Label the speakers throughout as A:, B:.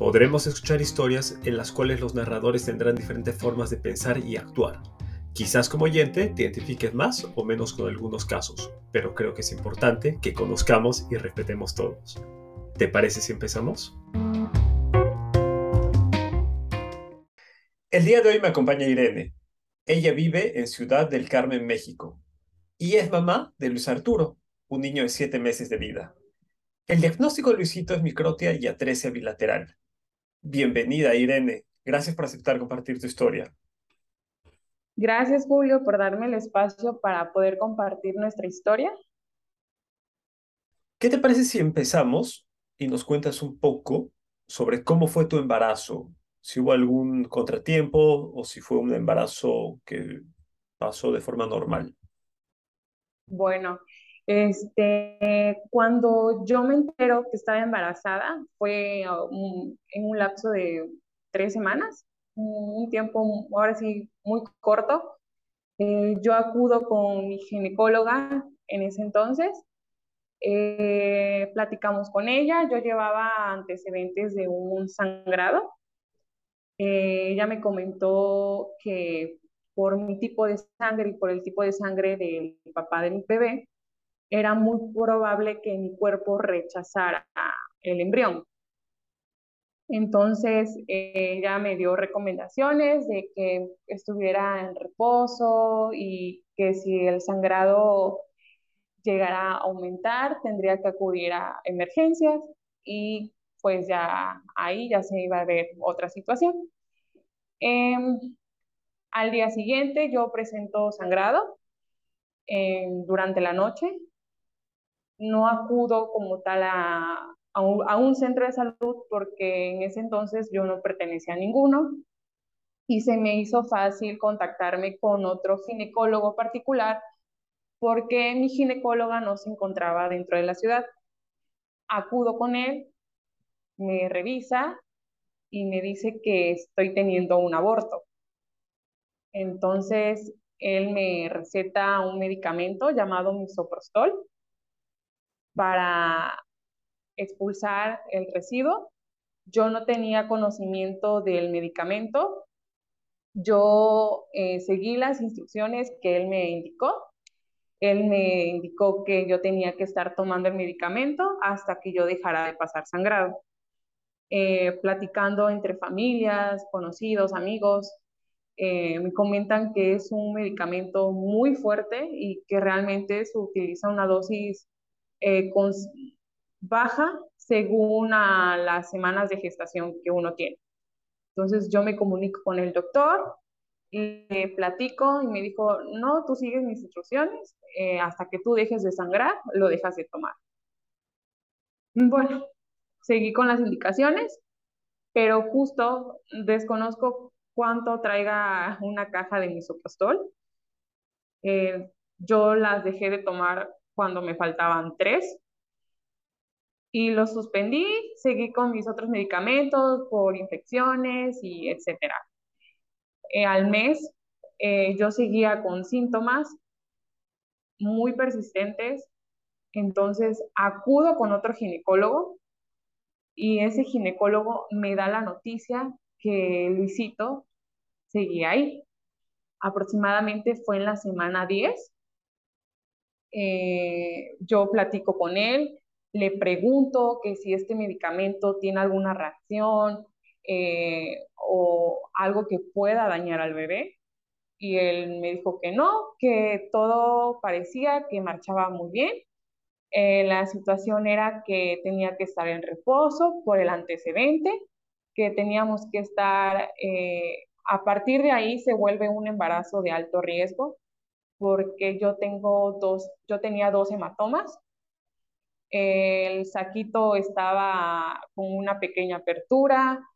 A: Podremos escuchar historias en las cuales los narradores tendrán diferentes formas de pensar y actuar. Quizás como oyente te identifiques más o menos con algunos casos, pero creo que es importante que conozcamos y respetemos todos. ¿Te parece si empezamos? El día de hoy me acompaña Irene. Ella vive en Ciudad del Carmen, México, y es mamá de Luis Arturo, un niño de 7 meses de vida. El diagnóstico de Luisito es microtia y atresia bilateral, Bienvenida, Irene. Gracias por aceptar compartir tu historia.
B: Gracias, Julio, por darme el espacio para poder compartir nuestra historia.
A: ¿Qué te parece si empezamos y nos cuentas un poco sobre cómo fue tu embarazo? Si hubo algún contratiempo o si fue un embarazo que pasó de forma normal.
B: Bueno, este, cuando yo me entero que estaba embarazada, fue en un lapso de tres semanas, un tiempo ahora sí muy corto. Eh, yo acudo con mi ginecóloga en ese entonces, eh, platicamos con ella, yo llevaba antecedentes de un sangrado. Eh, ella me comentó que por mi tipo de sangre y por el tipo de sangre del papá de mi bebé, era muy probable que mi cuerpo rechazara el embrión. Entonces, ella me dio recomendaciones de que estuviera en reposo y que si el sangrado llegara a aumentar, tendría que acudir a emergencias y pues ya ahí ya se iba a ver otra situación. Em, al día siguiente yo presento sangrado em, durante la noche no acudo como tal a, un, centro de salud porque en ese entonces yo no pertenecía a ninguno y se me hizo fácil contactarme con otro ginecólogo particular porque mi ginecóloga no se encontraba dentro de la ciudad. Acudo con él, me revisa y me dice que estoy teniendo un aborto. Entonces, él me receta un medicamento llamado misoprostol para expulsar el residuo. Yo no tenía conocimiento del medicamento. Yo eh, seguí las instrucciones que él me indicó. Él me indicó que yo tenía que estar tomando el medicamento hasta que yo dejara de pasar sangrado. Eh, platicando entre familias, conocidos, amigos, eh, me comentan que es un medicamento muy fuerte y que realmente se utiliza una dosis eh, baja según las semanas de gestación que uno tiene. Entonces yo me comunico con el doctor, le platico y me dijo, no, tú sigues mis instrucciones, eh, hasta que tú dejes de sangrar, lo dejas de tomar. Bueno, seguí con las indicaciones, pero justo desconozco cuánto traiga una caja de misoprostol. Eh, yo las dejé de tomar cuando me faltaban tres. Y lo suspendí, seguí con mis otros medicamentos por infecciones y etcétera. Eh, al mes eh, yo seguía con síntomas muy persistentes, entonces acudo con otro ginecólogo y ese ginecólogo me da la noticia que Luisito seguía ahí. Aproximadamente fue en la semana 10 eh, yo platico con él, le pregunto que si este medicamento tiene alguna reacción eh, o algo que pueda dañar al bebé. Y él me dijo que no, que todo parecía que marchaba muy bien. Eh, la situación era que tenía que estar en reposo por el antecedente, que teníamos que estar, a partir de ahí se vuelve un embarazo de alto riesgo, porque yo tengo dos, yo tenía dos hematomas. El saquito estaba con una pequeña apertura.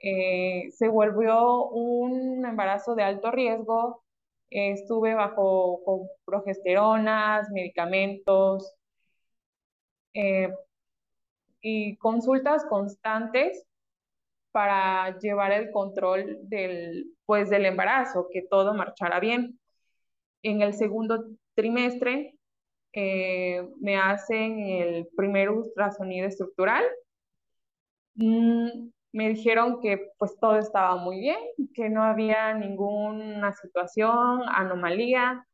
B: Eh, se volvió un embarazo de alto riesgo. estuve bajo progesteronas, medicamentos eh, y consultas constantes para llevar el control del, pues, del embarazo, que todo marchara bien. En el segundo trimestre eh, me hacen el primer ultrasonido estructural. Mm, me dijeron que pues todo estaba muy bien, que no había ninguna situación, anomalía.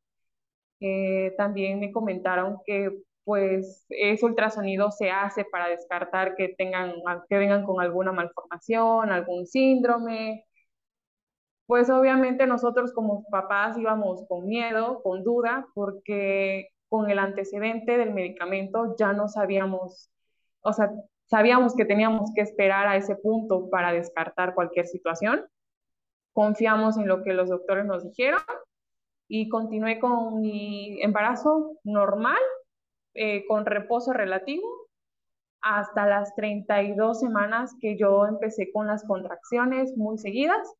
B: Eh, también me comentaron que pues ese ultrasonido se hace para descartar que tengan, que vengan con alguna malformación, algún síndrome. Pues obviamente nosotros como papás íbamos con miedo, con duda, porque con el antecedente del medicamento ya no sabíamos, o sea, sabíamos que teníamos que esperar a ese punto para descartar cualquier situación. Confiamos en lo que los doctores nos dijeron y continué con mi embarazo normal, eh, con reposo relativo, hasta las 32 semanas que yo empecé con las contracciones muy seguidas.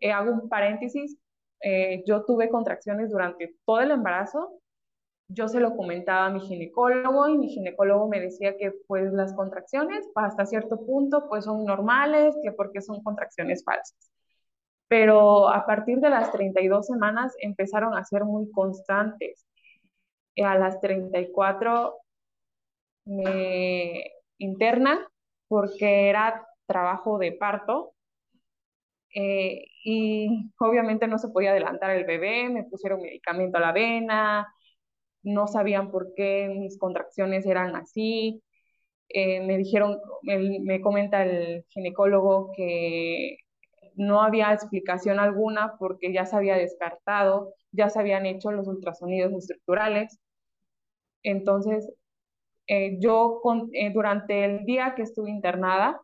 B: Eh, hago un paréntesis, eh, yo tuve contracciones durante todo el embarazo, yo se lo comentaba a mi ginecólogo y mi ginecólogo me decía que pues las contracciones hasta cierto punto pues son normales, que porque son contracciones falsas. Pero a partir de las 32 semanas empezaron a ser muy constantes. Y a las 34 me interna porque era trabajo de parto eh, y obviamente no se podía adelantar el bebé, me pusieron medicamento a la vena, no sabían por qué mis contracciones eran así. Eh, me dijeron, me comenta el ginecólogo que no había explicación alguna porque ya se había descartado, ya se habían hecho los ultrasonidos estructurales. Entonces, eh, yo eh, durante el día que estuve internada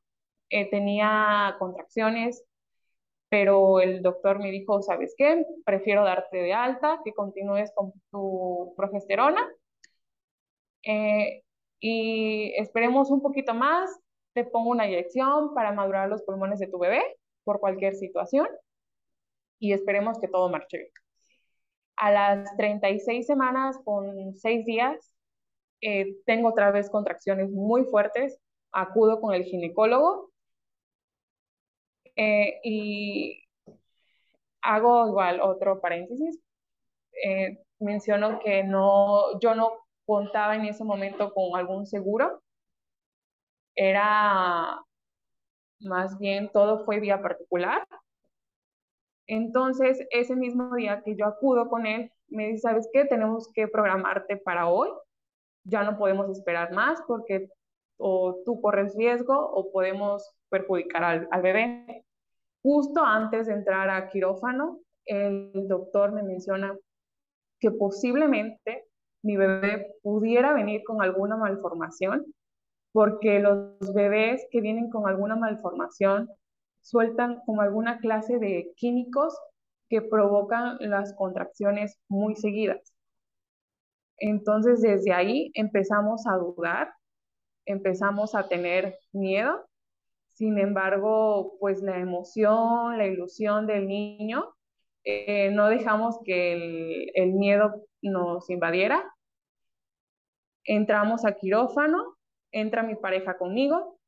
B: tenía contracciones, pero el doctor me dijo, ¿sabes qué? Prefiero darte de alta, que continúes con tu progesterona eh, y esperemos un poquito más, te pongo una inyección para madurar los pulmones de tu bebé por cualquier situación y esperemos que todo marche bien. A las 36 semanas con 6 días, eh, tengo otra vez contracciones muy fuertes, acudo con el ginecólogo eh, y hago igual otro paréntesis. Eh, menciono que no, yo no contaba en ese momento con algún seguro. Era más bien todo fue vía particular. Entonces, ese mismo día que yo acudo con él, me dice, ¿sabes qué? Tenemos que programarte para hoy. Ya no podemos esperar más porque o tú corres riesgo o podemos perjudicar al, al bebé. Justo antes de entrar a quirófano, el doctor me menciona que posiblemente mi bebé pudiera venir con alguna malformación, porque los bebés que vienen con alguna malformación sueltan como alguna clase de químicos que provocan las contracciones muy seguidas. Entonces, desde ahí empezamos a dudar, empezamos a tener miedo. Sin embargo, pues la emoción, la ilusión del niño, eh, no dejamos que el, miedo nos invadiera. Entramos a quirófano, entra mi pareja conmigo.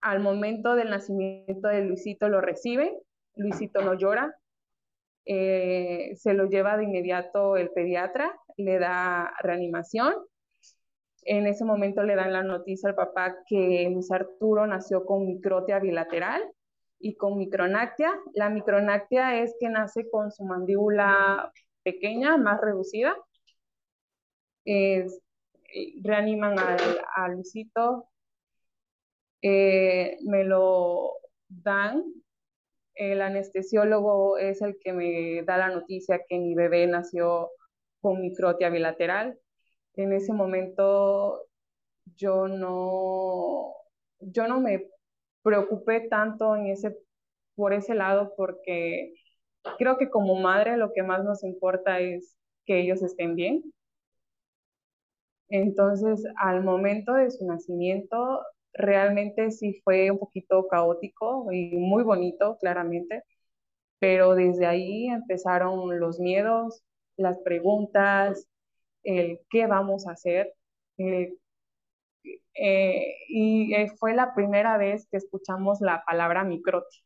B: Al momento del nacimiento de Luisito lo recibe, Luisito no llora, eh, se lo lleva de inmediato el pediatra, le da reanimación. En ese momento le dan la noticia al papá que Luis Arturo nació con microtia bilateral y con micronactia. La micronactia es que nace con su mandíbula pequeña, más reducida. reaniman al, a Luisito, eh, me lo dan. El anestesiólogo es el que me da la noticia que mi bebé nació con microtia bilateral. En ese momento yo no, yo no me preocupé tanto en ese, por ese lado porque creo que como madre lo que más nos importa es que ellos estén bien. Entonces, al momento de su nacimiento, realmente sí fue un poquito caótico y muy bonito, claramente, pero desde ahí empezaron los miedos, las preguntas, el qué vamos a hacer. Eh, y eh, fue la primera vez que escuchamos la palabra microti.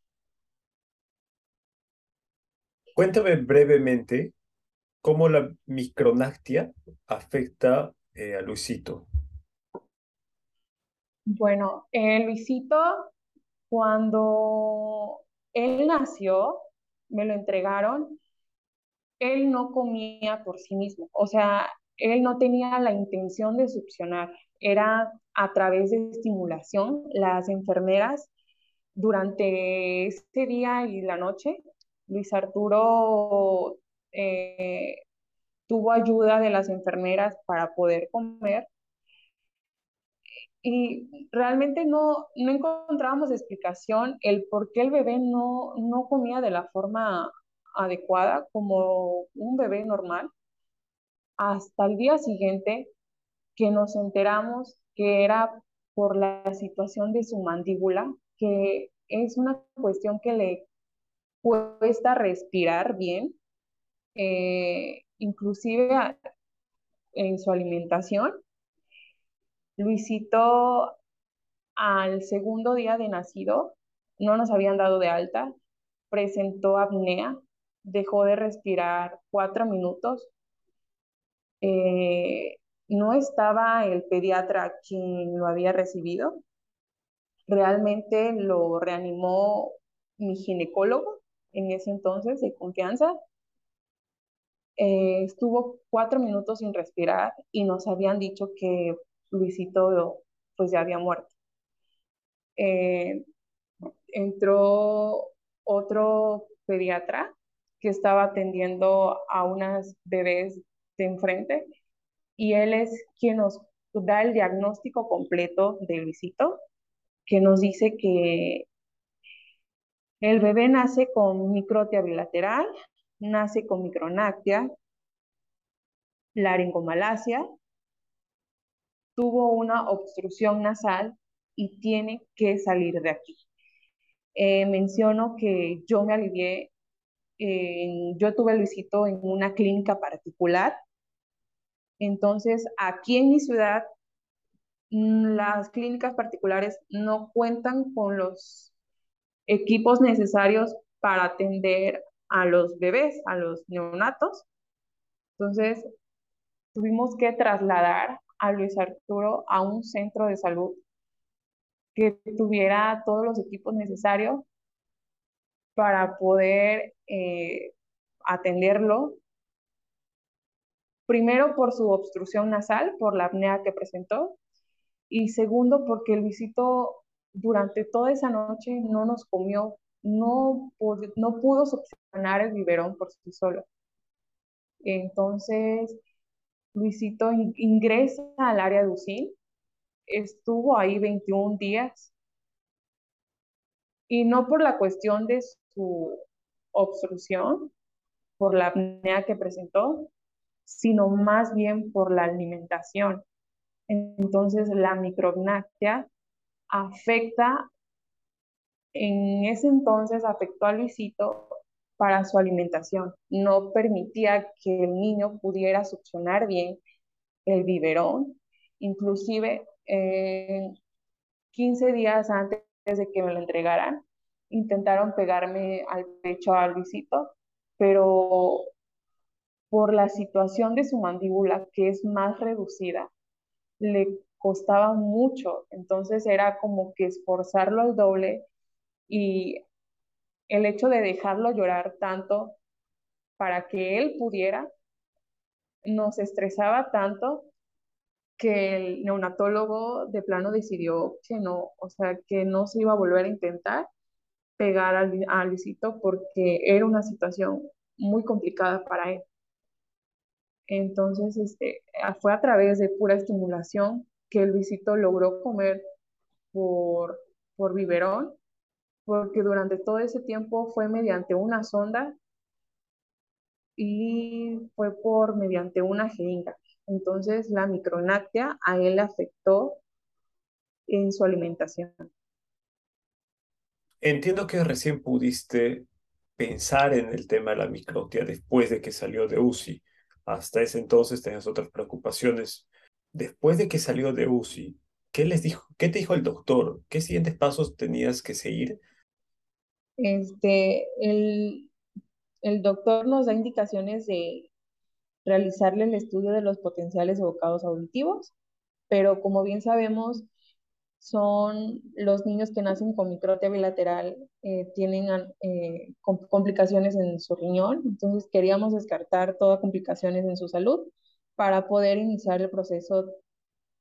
A: Cuéntame brevemente cómo la micronactia afecta eh, a Luisito.
B: Bueno, Luisito, cuando él nació, me lo entregaron, él no comía por sí mismo, o sea, él no tenía la intención de succionar, era a través de estimulación. Las enfermeras durante este día y la noche, Luis Arturo eh, tuvo ayuda de las enfermeras para poder comer y realmente no, no encontrábamos explicación el por qué el bebé no, no comía de la forma adecuada como un bebé normal hasta el día siguiente que nos enteramos que era por la situación de su mandíbula, que es una cuestión que le cuesta respirar bien, eh, inclusive en su alimentación. Luisito, al segundo día de nacido, no nos habían dado de alta, presentó apnea, dejó de respirar cuatro minutos. Eh, no estaba el pediatra quien lo había recibido. Realmente lo reanimó mi ginecólogo en ese entonces de confianza. Eh, estuvo cuatro minutos sin respirar y nos habían dicho que Luisito pues ya había muerto. Eh, entró otro pediatra que estaba atendiendo a unas bebés de enfrente y él es quien nos da el diagnóstico completo de Luisito, que nos dice que el bebé nace con microtia bilateral, nace con micronactia, laringomalacia, tuvo una obstrucción nasal y tiene que salir de aquí. Eh, menciono que yo me alivié, yo tuve Luisito en una clínica particular entonces, aquí en mi ciudad, mm, las clínicas particulares no cuentan con los equipos necesarios para atender a los bebés, a los neonatos. Entonces, tuvimos que trasladar a Luis Arturo a un centro de salud que tuviera todos los equipos necesarios para poder eh, atenderlo Primero por su obstrucción nasal, por la apnea que presentó, y segundo porque Luisito durante toda esa noche no nos comió, no, no pudo succionar el biberón por sí solo. Entonces, Luisito ingresa al área de UCI, estuvo ahí 21 días, y no por la cuestión de su obstrucción, por la apnea que presentó, sino más bien por la alimentación. Entonces, la micrognatia afecta, en ese entonces afectó a Luisito para su alimentación. No permitía que el niño pudiera succionar bien el biberón. Inclusive, 15 días antes de que me lo entregaran, intentaron pegarme al pecho a Luisito, pero por la situación de su mandíbula, que es más reducida, le costaba mucho, entonces era como que esforzarlo al doble y el hecho de dejarlo llorar tanto para que él pudiera, nos estresaba tanto que el neonatólogo de plano decidió que no, o sea, que no se iba a volver a intentar pegar al, a Luisito porque era una situación muy complicada para él. Entonces, este, fue a través de pura estimulación que Luisito logró comer por, por biberón, porque durante todo ese tiempo fue mediante una sonda y fue por mediante una jeringa. Entonces, la micronactia a él afectó en su alimentación.
A: Entiendo que recién pudiste pensar en el tema de la microtia después de que salió de UCI. Hasta ese entonces tenías otras preocupaciones. Después de que salió de UCI, ¿qué les dijo? ¿Qué te dijo el doctor? ¿Qué siguientes pasos tenías que seguir?
B: Este, el, el doctor nos da indicaciones de realizarle el estudio de los potenciales evocados auditivos, pero como bien sabemos, son los niños que nacen con microtia bilateral, eh, tienen eh, complicaciones en su riñón, entonces queríamos descartar todas complicaciones en su salud para poder iniciar el proceso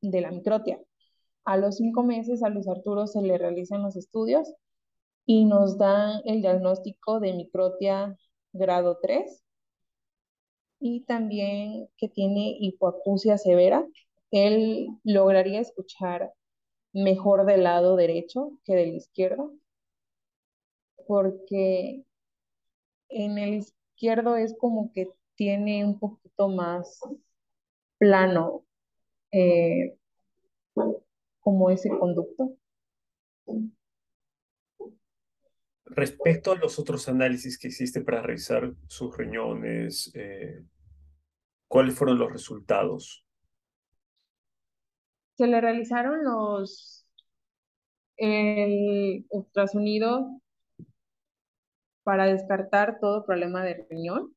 B: de la microtia. A los cinco meses a Luis Arturo se le realizan los estudios y nos dan el diagnóstico de microtia grado 3 y también que tiene hipoacusia severa. Él lograría escuchar mejor del lado derecho que del izquierdo, porque en el izquierdo es como que tiene un poquito más plano eh, como ese conducto.
A: Respecto a los otros análisis que hiciste para revisar sus riñones, eh, ¿cuáles fueron los resultados?
B: Se le realizaron los el ultrasonido para descartar todo problema de riñón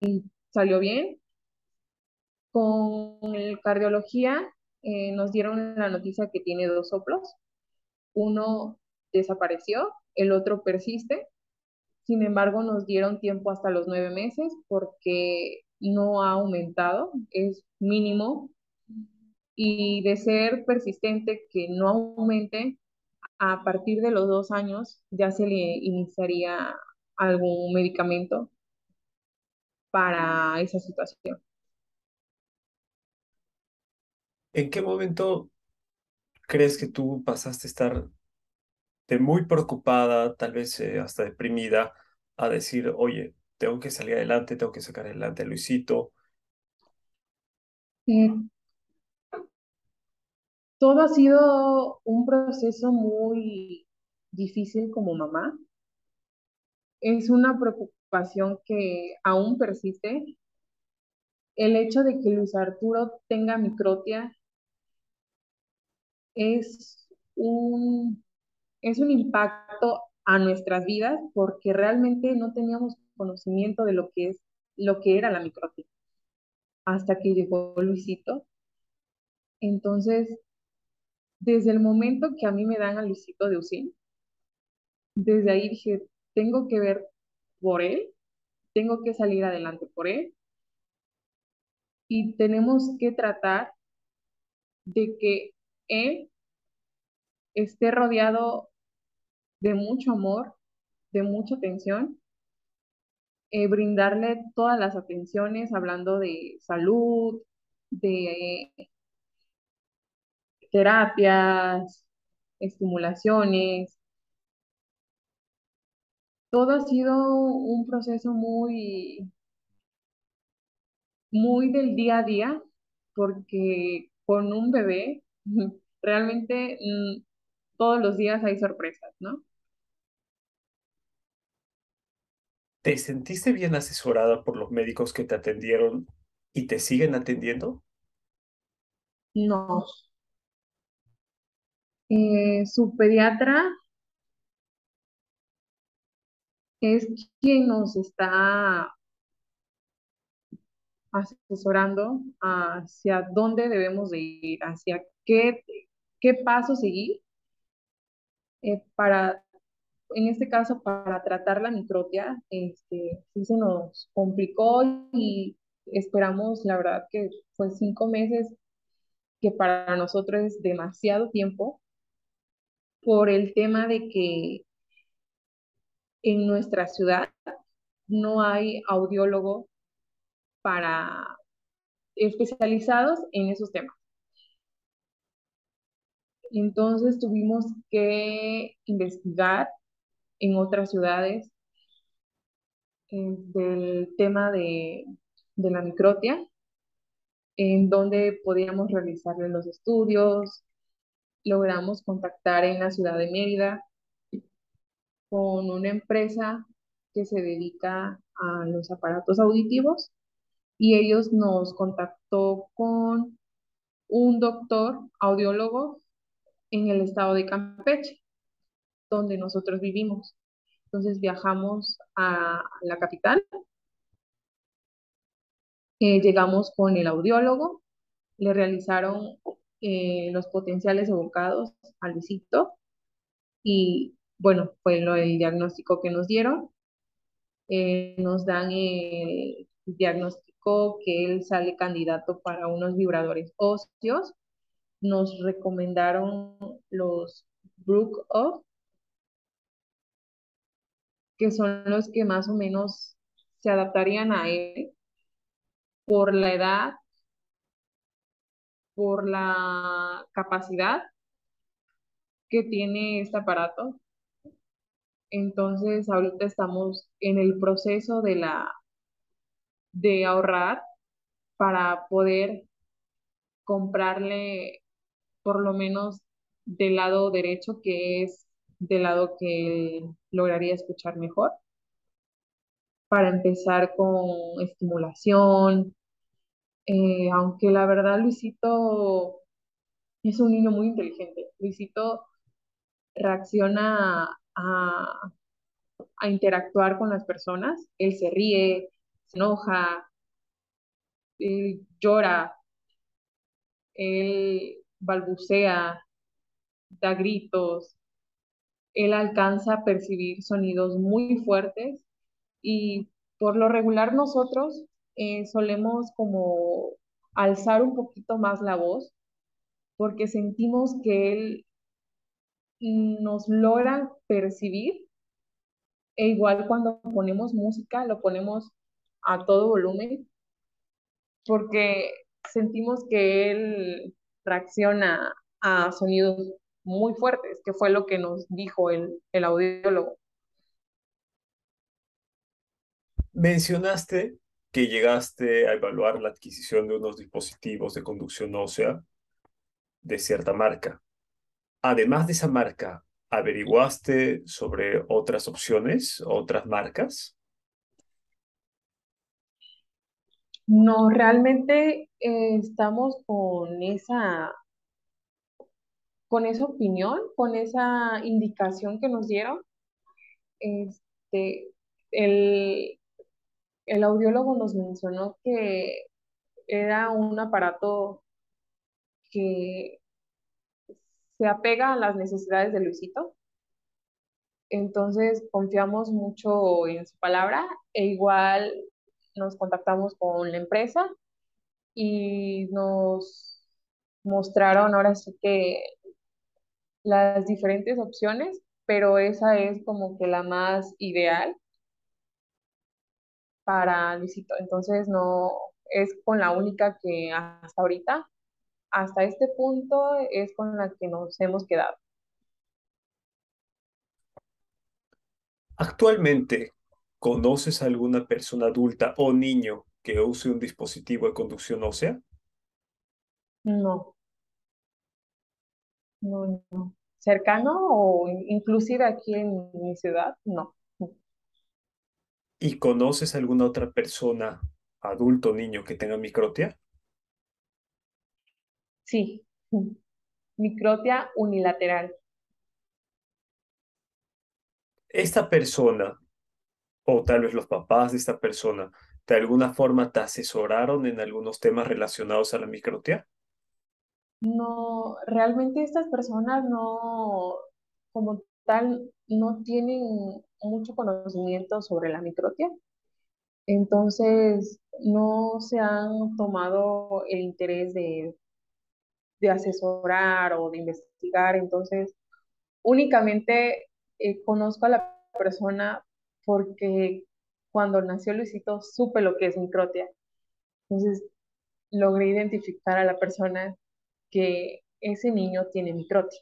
B: y salió bien. Con el cardiología eh, nos dieron la noticia que tiene dos soplos. Uno desapareció, el otro persiste. Sin embargo, nos dieron tiempo hasta los nueve meses porque no ha aumentado, es mínimo y de ser persistente que no aumente, a partir de los dos años ya se le iniciaría algún medicamento para esa situación.
A: ¿En qué momento crees que tú pasaste a estar de muy preocupada, tal vez eh, hasta deprimida, a decir, oye, tengo que salir adelante, tengo que sacar adelante a Luisito?
B: Todo ha sido un proceso muy difícil como mamá. Es una preocupación que aún persiste. El hecho de que Luis Arturo tenga microtia es un, es un impacto a nuestras vidas porque realmente no teníamos conocimiento de lo que es lo que era la microtia hasta que llegó Luisito. Entonces, desde el momento que a mí me dan al Luisito de UCIN, desde ahí dije, tengo que ver por él, tengo que salir adelante por él. Y tenemos que tratar de que él esté rodeado de mucho amor, de mucha atención, eh, brindarle todas las atenciones, hablando de salud, de terapias, estimulaciones. Todo ha sido un proceso muy, muy del día a día, porque con un bebé realmente mm, todos los días hay sorpresas, ¿no?
A: ¿Te sentiste bien asesorada por los médicos que te atendieron y te siguen atendiendo?
B: No, eh, su pediatra es quien nos está asesorando hacia dónde debemos de ir, hacia qué, qué paso seguir eh, para, en este caso, para tratar la microtia, este, sí se nos complicó y esperamos, la verdad, que fue cinco meses, que para nosotros es demasiado tiempo, por el tema de que en nuestra ciudad no hay audiólogo para especializados en esos temas. Entonces tuvimos que investigar en otras ciudades eh, del tema de, de la microtia, en donde podíamos realizarle los estudios, logramos contactar en la ciudad de Mérida con una empresa que se dedica a los aparatos auditivos y ellos nos contactó con un doctor audiólogo en el estado de Campeche, donde nosotros vivimos. Entonces viajamos a la capital, eh, llegamos con el audiólogo, le realizaron eh, los potenciales evocados al Luisito y bueno, fue lo, el diagnóstico que nos dieron. Eh, nos dan el diagnóstico que él sale candidato para unos vibradores óseos. Nos recomendaron los Brook Off, que son los que más o menos se adaptarían a él por la edad, por la capacidad que tiene este aparato. Entonces, ahorita estamos en el proceso de la de ahorrar para poder comprarle por lo menos del lado derecho, que es del lado que lograría escuchar mejor, para empezar con estimulación. Eh, aunque la verdad Luisito es un niño muy inteligente. Luisito reacciona a, a interactuar con las personas. Él se ríe, se enoja, él llora, él balbucea, da gritos, él alcanza a percibir sonidos muy fuertes y por lo regular nosotros eh, solemos como alzar un poquito más la voz porque sentimos que él nos logra percibir e igual cuando ponemos música lo ponemos a todo volumen porque sentimos que él reacciona a sonidos muy fuertes, que fue lo que nos dijo el, el audiólogo.
A: Mencionaste llegaste a evaluar la adquisición de unos dispositivos de conducción ósea de cierta marca. Además de esa marca, ¿averiguaste sobre otras opciones, otras marcas?
B: No, realmente eh, estamos con esa con esa opinión, con esa indicación que nos dieron, este, el, el audiólogo nos mencionó que era un aparato que se apega a las necesidades de Luisito. Entonces confiamos mucho en su palabra e igual nos contactamos con la empresa y nos mostraron ahora sí que las diferentes opciones, pero esa es como que la más ideal para Luisito. Entonces no es con la única que hasta ahorita, hasta este punto, es con la que nos hemos quedado.
A: Actualmente, ¿conoces a alguna persona adulta o niño que use un dispositivo de conducción ósea?
B: No. No, no. ¿Cercano o inclusive aquí en mi ciudad? No.
A: ¿Y conoces alguna otra persona, adulto o niño, que tenga microtia?
B: Sí, microtia unilateral.
A: Esta persona, o tal vez los papás de esta persona, ¿de alguna forma te asesoraron en algunos temas relacionados a la microtia?
B: No, realmente estas personas no, como tal, no tienen mucho conocimiento sobre la microtia. Entonces, no se han tomado el interés de, de asesorar o de investigar. Entonces, únicamente eh, conozco a la persona porque cuando nació Luisito supe lo que es microtia. Entonces, logré identificar a la persona que ese niño tiene microtia.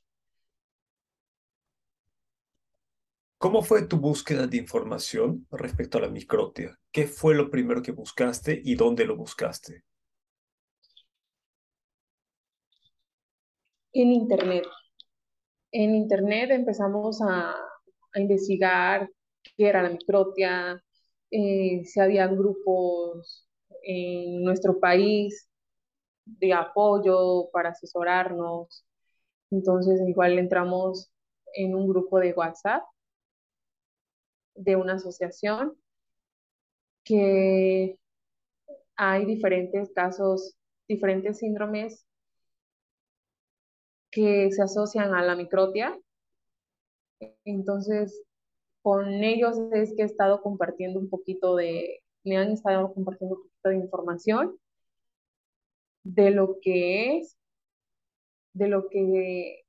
A: ¿Cómo fue tu búsqueda de información respecto a la microtia? ¿Qué fue lo primero que buscaste y dónde lo buscaste?
B: En internet. en internet empezamos a, a investigar qué era la microtia, eh, si había grupos en nuestro país de apoyo para asesorarnos. Entonces, igual entramos en un grupo de WhatsApp de una asociación que hay diferentes casos, diferentes síndromes que se asocian a la microtia. Entonces, con ellos es que he estado compartiendo un poquito de, me han estado compartiendo un poquito de información de lo que es, de lo que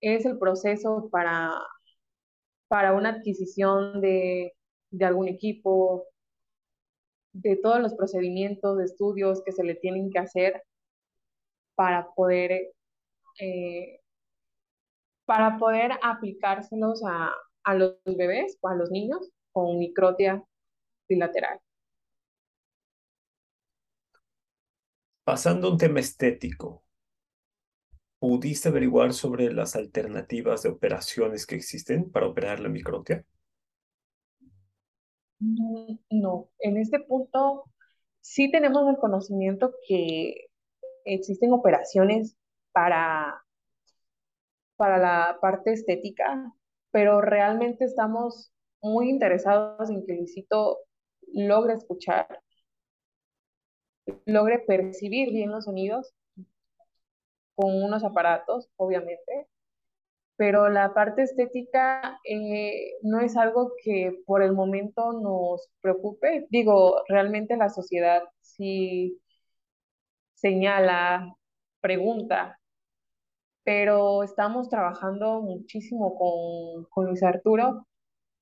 B: es el proceso para, para una adquisición de, de algún equipo, de todos los procedimientos de estudios que se le tienen que hacer para poder, eh, para poder aplicárselos a, a los bebés o a los niños con microtia bilateral.
A: Pasando a un tema estético, ¿pudiste averiguar sobre las alternativas de operaciones que existen para operar la microtia?
B: No, en este punto sí tenemos el conocimiento que existen operaciones para, para la parte estética, pero realmente estamos muy interesados en que Luisito logre escuchar, logre percibir bien los sonidos con unos aparatos, obviamente, pero la parte estética eh, no es algo que por el momento nos preocupe. Digo, realmente la sociedad sí señala, pregunta, pero estamos trabajando muchísimo con, con Luis Arturo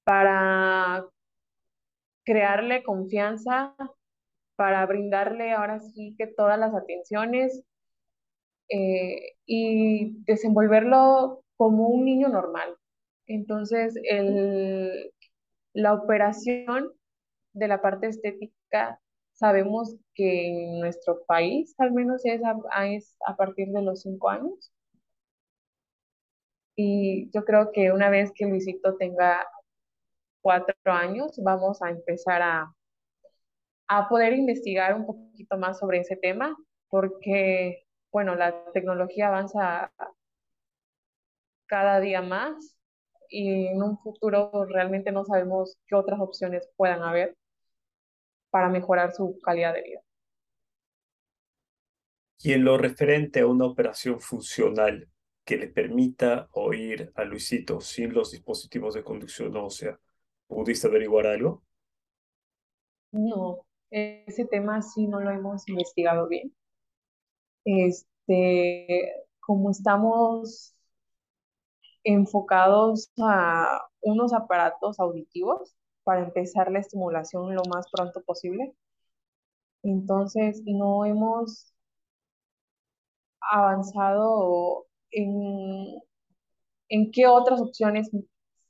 B: para crearle confianza, para brindarle ahora sí que todas las atenciones eh, y desenvolverlo como un niño normal. Entonces, el, la operación de la parte estética, sabemos que en nuestro país al menos es a, es a partir de los cinco años. Y yo creo que una vez que Luisito tenga cuatro años, vamos a empezar a, a poder investigar un poquito más sobre ese tema, porque, bueno, la tecnología avanza cada día más y en un futuro realmente no sabemos qué otras opciones puedan haber para mejorar su calidad de vida.
A: Y en lo referente a una operación funcional que le permita oír a Luisito sin los dispositivos de conducción ósea, ¿pudiste averiguar algo?
B: No, ese tema sí no lo hemos investigado bien. Este, como estamos enfocados a unos aparatos auditivos para empezar la estimulación lo más pronto posible. Entonces, no hemos avanzado en, en qué otras opciones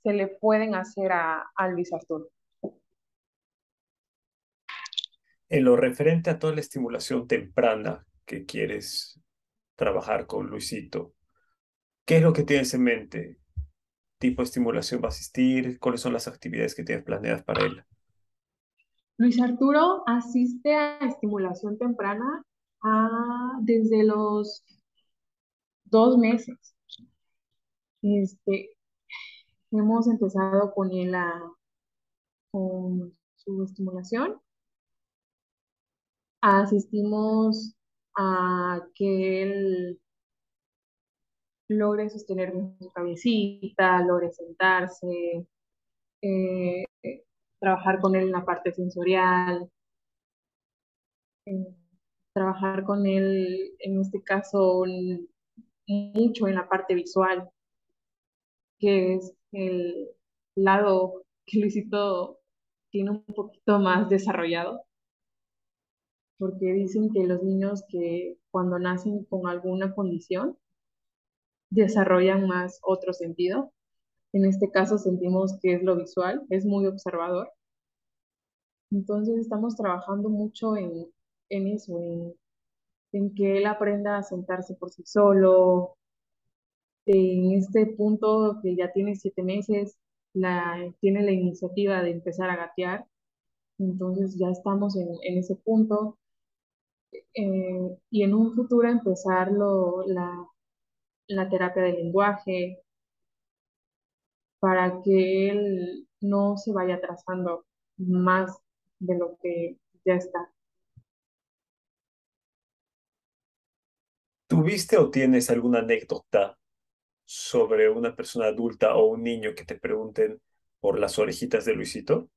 B: se le pueden hacer a, a Luis Arturo.
A: En lo referente a toda la estimulación temprana que quieres trabajar con Luisito, ¿qué es lo que tienes en mente? ¿Tipo de estimulación va a asistir? ¿Cuáles son las actividades que tienes planeadas para él?
B: Luis Arturo asiste a estimulación temprana a, desde los dos meses. Este, hemos empezado con él a, con su estimulación asistimos a que él logre sostener su cabecita, logre sentarse, eh, trabajar con él en la parte sensorial, eh, trabajar con él, en este caso, mucho en la parte visual, que es el lado que Luisito tiene un poquito más desarrollado porque dicen que los niños que cuando nacen con alguna condición desarrollan más otro sentido. En este caso sentimos que es lo visual, es muy observador. Entonces estamos trabajando mucho en, en eso, en, en que él aprenda a sentarse por sí solo, En este punto que ya tiene siete meses, la, tiene la iniciativa de empezar a gatear, entonces ya estamos en, en ese punto. Eh, y en un futuro empezar lo- la, la terapia del lenguaje para que él no se vaya atrasando más de lo que ya está.
A: ¿Tuviste o tienes alguna anécdota sobre una persona adulta o un niño que te pregunten por las orejitas de Luisito?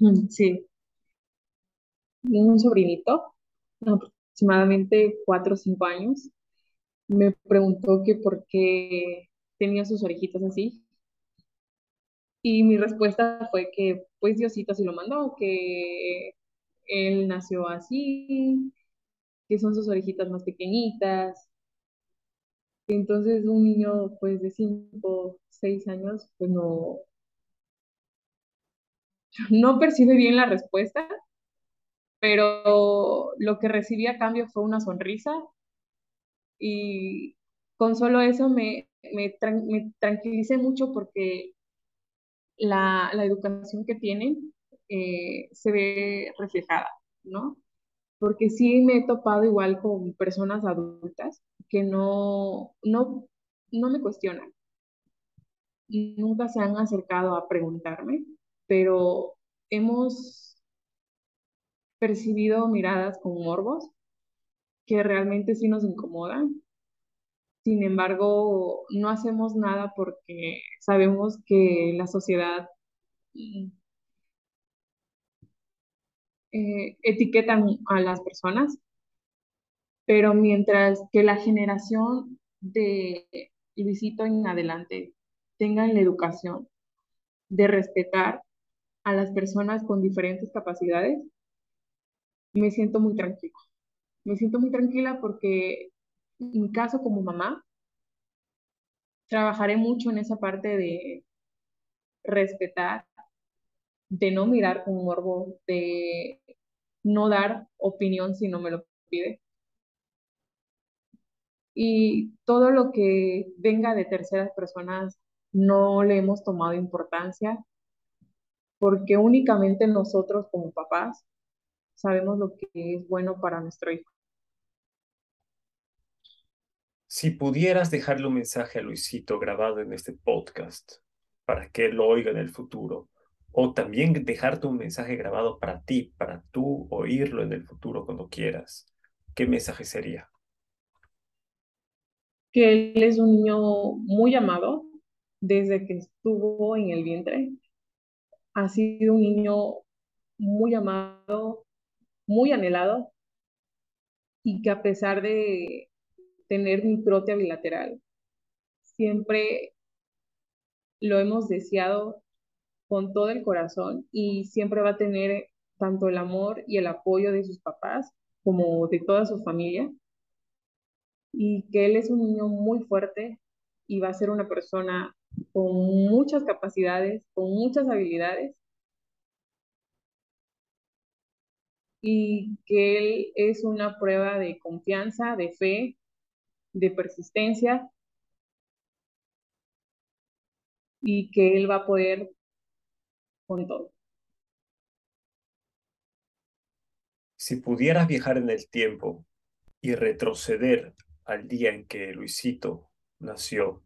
B: Mm, Sí, un sobrinito, aproximadamente cuatro o cinco años, me preguntó que por qué tenía sus orejitas así. Y mi respuesta fue que pues Diosito así lo mandó, que él nació así, que son sus orejitas más pequeñitas. Entonces un niño pues de cinco, seis años pues no, no percibe bien la respuesta, pero lo que recibí a cambio fue una sonrisa y con solo eso me, me, tran- me tranquilicé mucho porque la, la educación que tienen eh, se ve reflejada, ¿no? Porque sí me he topado igual con personas adultas que no, no, no me cuestionan, nunca se han acercado a preguntarme, pero hemos percibido miradas con morbos que realmente sí nos incomodan. Sin embargo, no hacemos nada porque sabemos que la sociedad mm, eh, etiquetan a las personas, pero mientras que la generación de Luisito en adelante tengan la educación de respetar a las personas con diferentes capacidades, me siento muy tranquila. Me siento muy tranquila porque en mi caso como mamá, trabajaré mucho en esa parte de respetar, de no mirar con morbo, de no dar opinión si no me lo pide. Y todo lo que venga de terceras personas no le hemos tomado importancia porque únicamente nosotros como papás sabemos lo que es bueno para nuestro hijo.
A: Si pudieras dejarle un mensaje a Luisito grabado en este podcast para que lo oiga en el futuro, o también dejarte un mensaje grabado para ti, para tú oírlo en el futuro cuando quieras, ¿qué mensaje sería?
B: Que él es un niño muy amado desde que estuvo en el vientre. Ha sido un niño muy amado, muy anhelado y que a pesar de tener microtia bilateral, siempre lo hemos deseado con todo el corazón y siempre va a tener tanto el amor y el apoyo de sus papás como de toda su familia. Y que él es un niño muy fuerte y va a ser una persona con muchas capacidades, con muchas habilidades y que él es una prueba de confianza, de fe, de persistencia y que él va a poder con todo.
A: Si pudieras viajar en el tiempo y retroceder al día en que Luisito nació,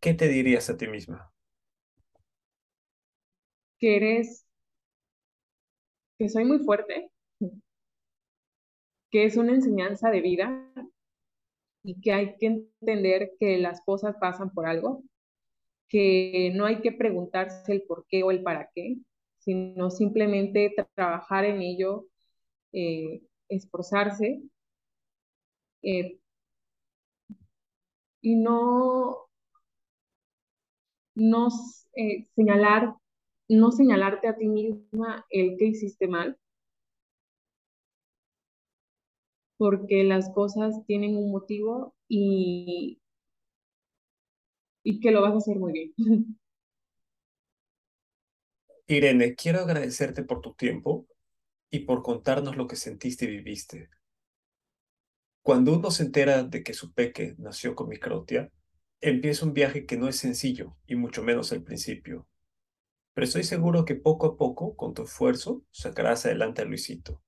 A: ¿qué te dirías a ti misma?
B: Que eres, que soy muy fuerte, que es una enseñanza de vida y que hay que entender que las cosas pasan por algo, que no hay que preguntarse el por qué o el para qué, sino simplemente tra- trabajar en ello, eh, esforzarse eh, y no, no eh, señalar, no señalarte a ti misma el que hiciste mal, porque las cosas tienen un motivo y, y que lo vas a hacer muy bien.
A: Irene, quiero agradecerte por tu tiempo y por contarnos lo que sentiste y viviste. Cuando uno se entera de que su peque nació con microtia, empieza un viaje que no es sencillo, y mucho menos al principio. Pero estoy seguro que poco a poco, con tu esfuerzo, sacarás adelante a Luisito.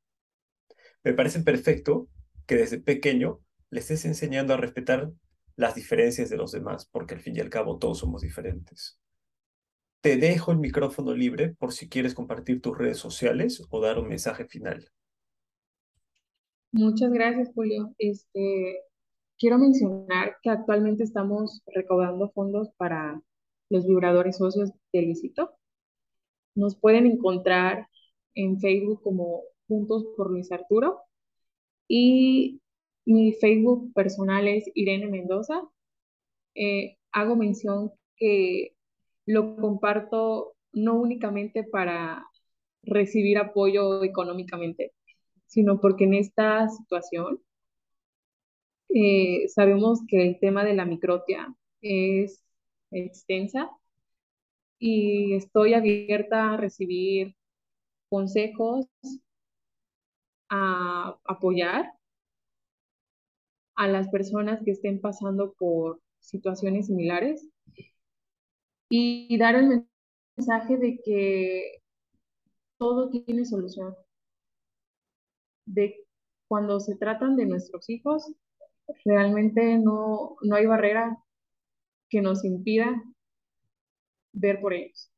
A: Me parece perfecto que desde pequeño le estés enseñando a respetar las diferencias de los demás, porque al fin y al cabo todos somos diferentes. Te dejo el micrófono libre por si quieres compartir tus redes sociales o dar un mensaje final.
B: Muchas gracias, Julio. Este, quiero mencionar que actualmente estamos recaudando fondos para los vibradores socios de Luisito. Nos pueden encontrar en Facebook como Juntos por Luis Arturo y mi Facebook personal es Irene Mendoza. Eh, hago mención que lo comparto no únicamente para recibir apoyo económicamente, sino porque en esta situación eh, sabemos que el tema de la microtia es extensa y estoy abierta a recibir consejos, a apoyar a las personas que estén pasando por situaciones similares y dar el mensaje de que todo tiene solución. De cuando se tratan de nuestros hijos, realmente no, no hay barrera que nos impida ver por ellos.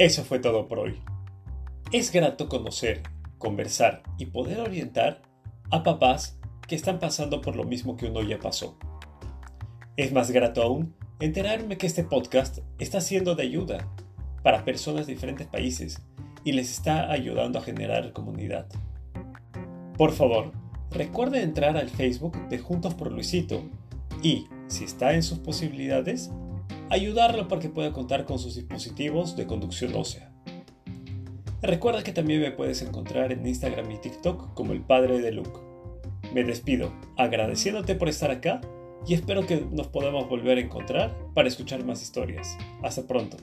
A: Eso fue todo por hoy. Es grato conocer, conversar y poder orientar a papás que están pasando por lo mismo que uno ya pasó. Es más grato aún enterarme que este podcast está siendo de ayuda para personas de diferentes países y les está ayudando a generar comunidad. Por favor, recuerde entrar al Facebook de Juntos por Luisito y, si está en sus posibilidades, ayudarlo para que pueda contar con sus dispositivos de conducción ósea. Recuerda que también me puedes encontrar en Instagram y TikTok como el padre de Luke. Me despido agradeciéndote por estar acá y espero que nos podamos volver a encontrar para escuchar más historias. Hasta pronto.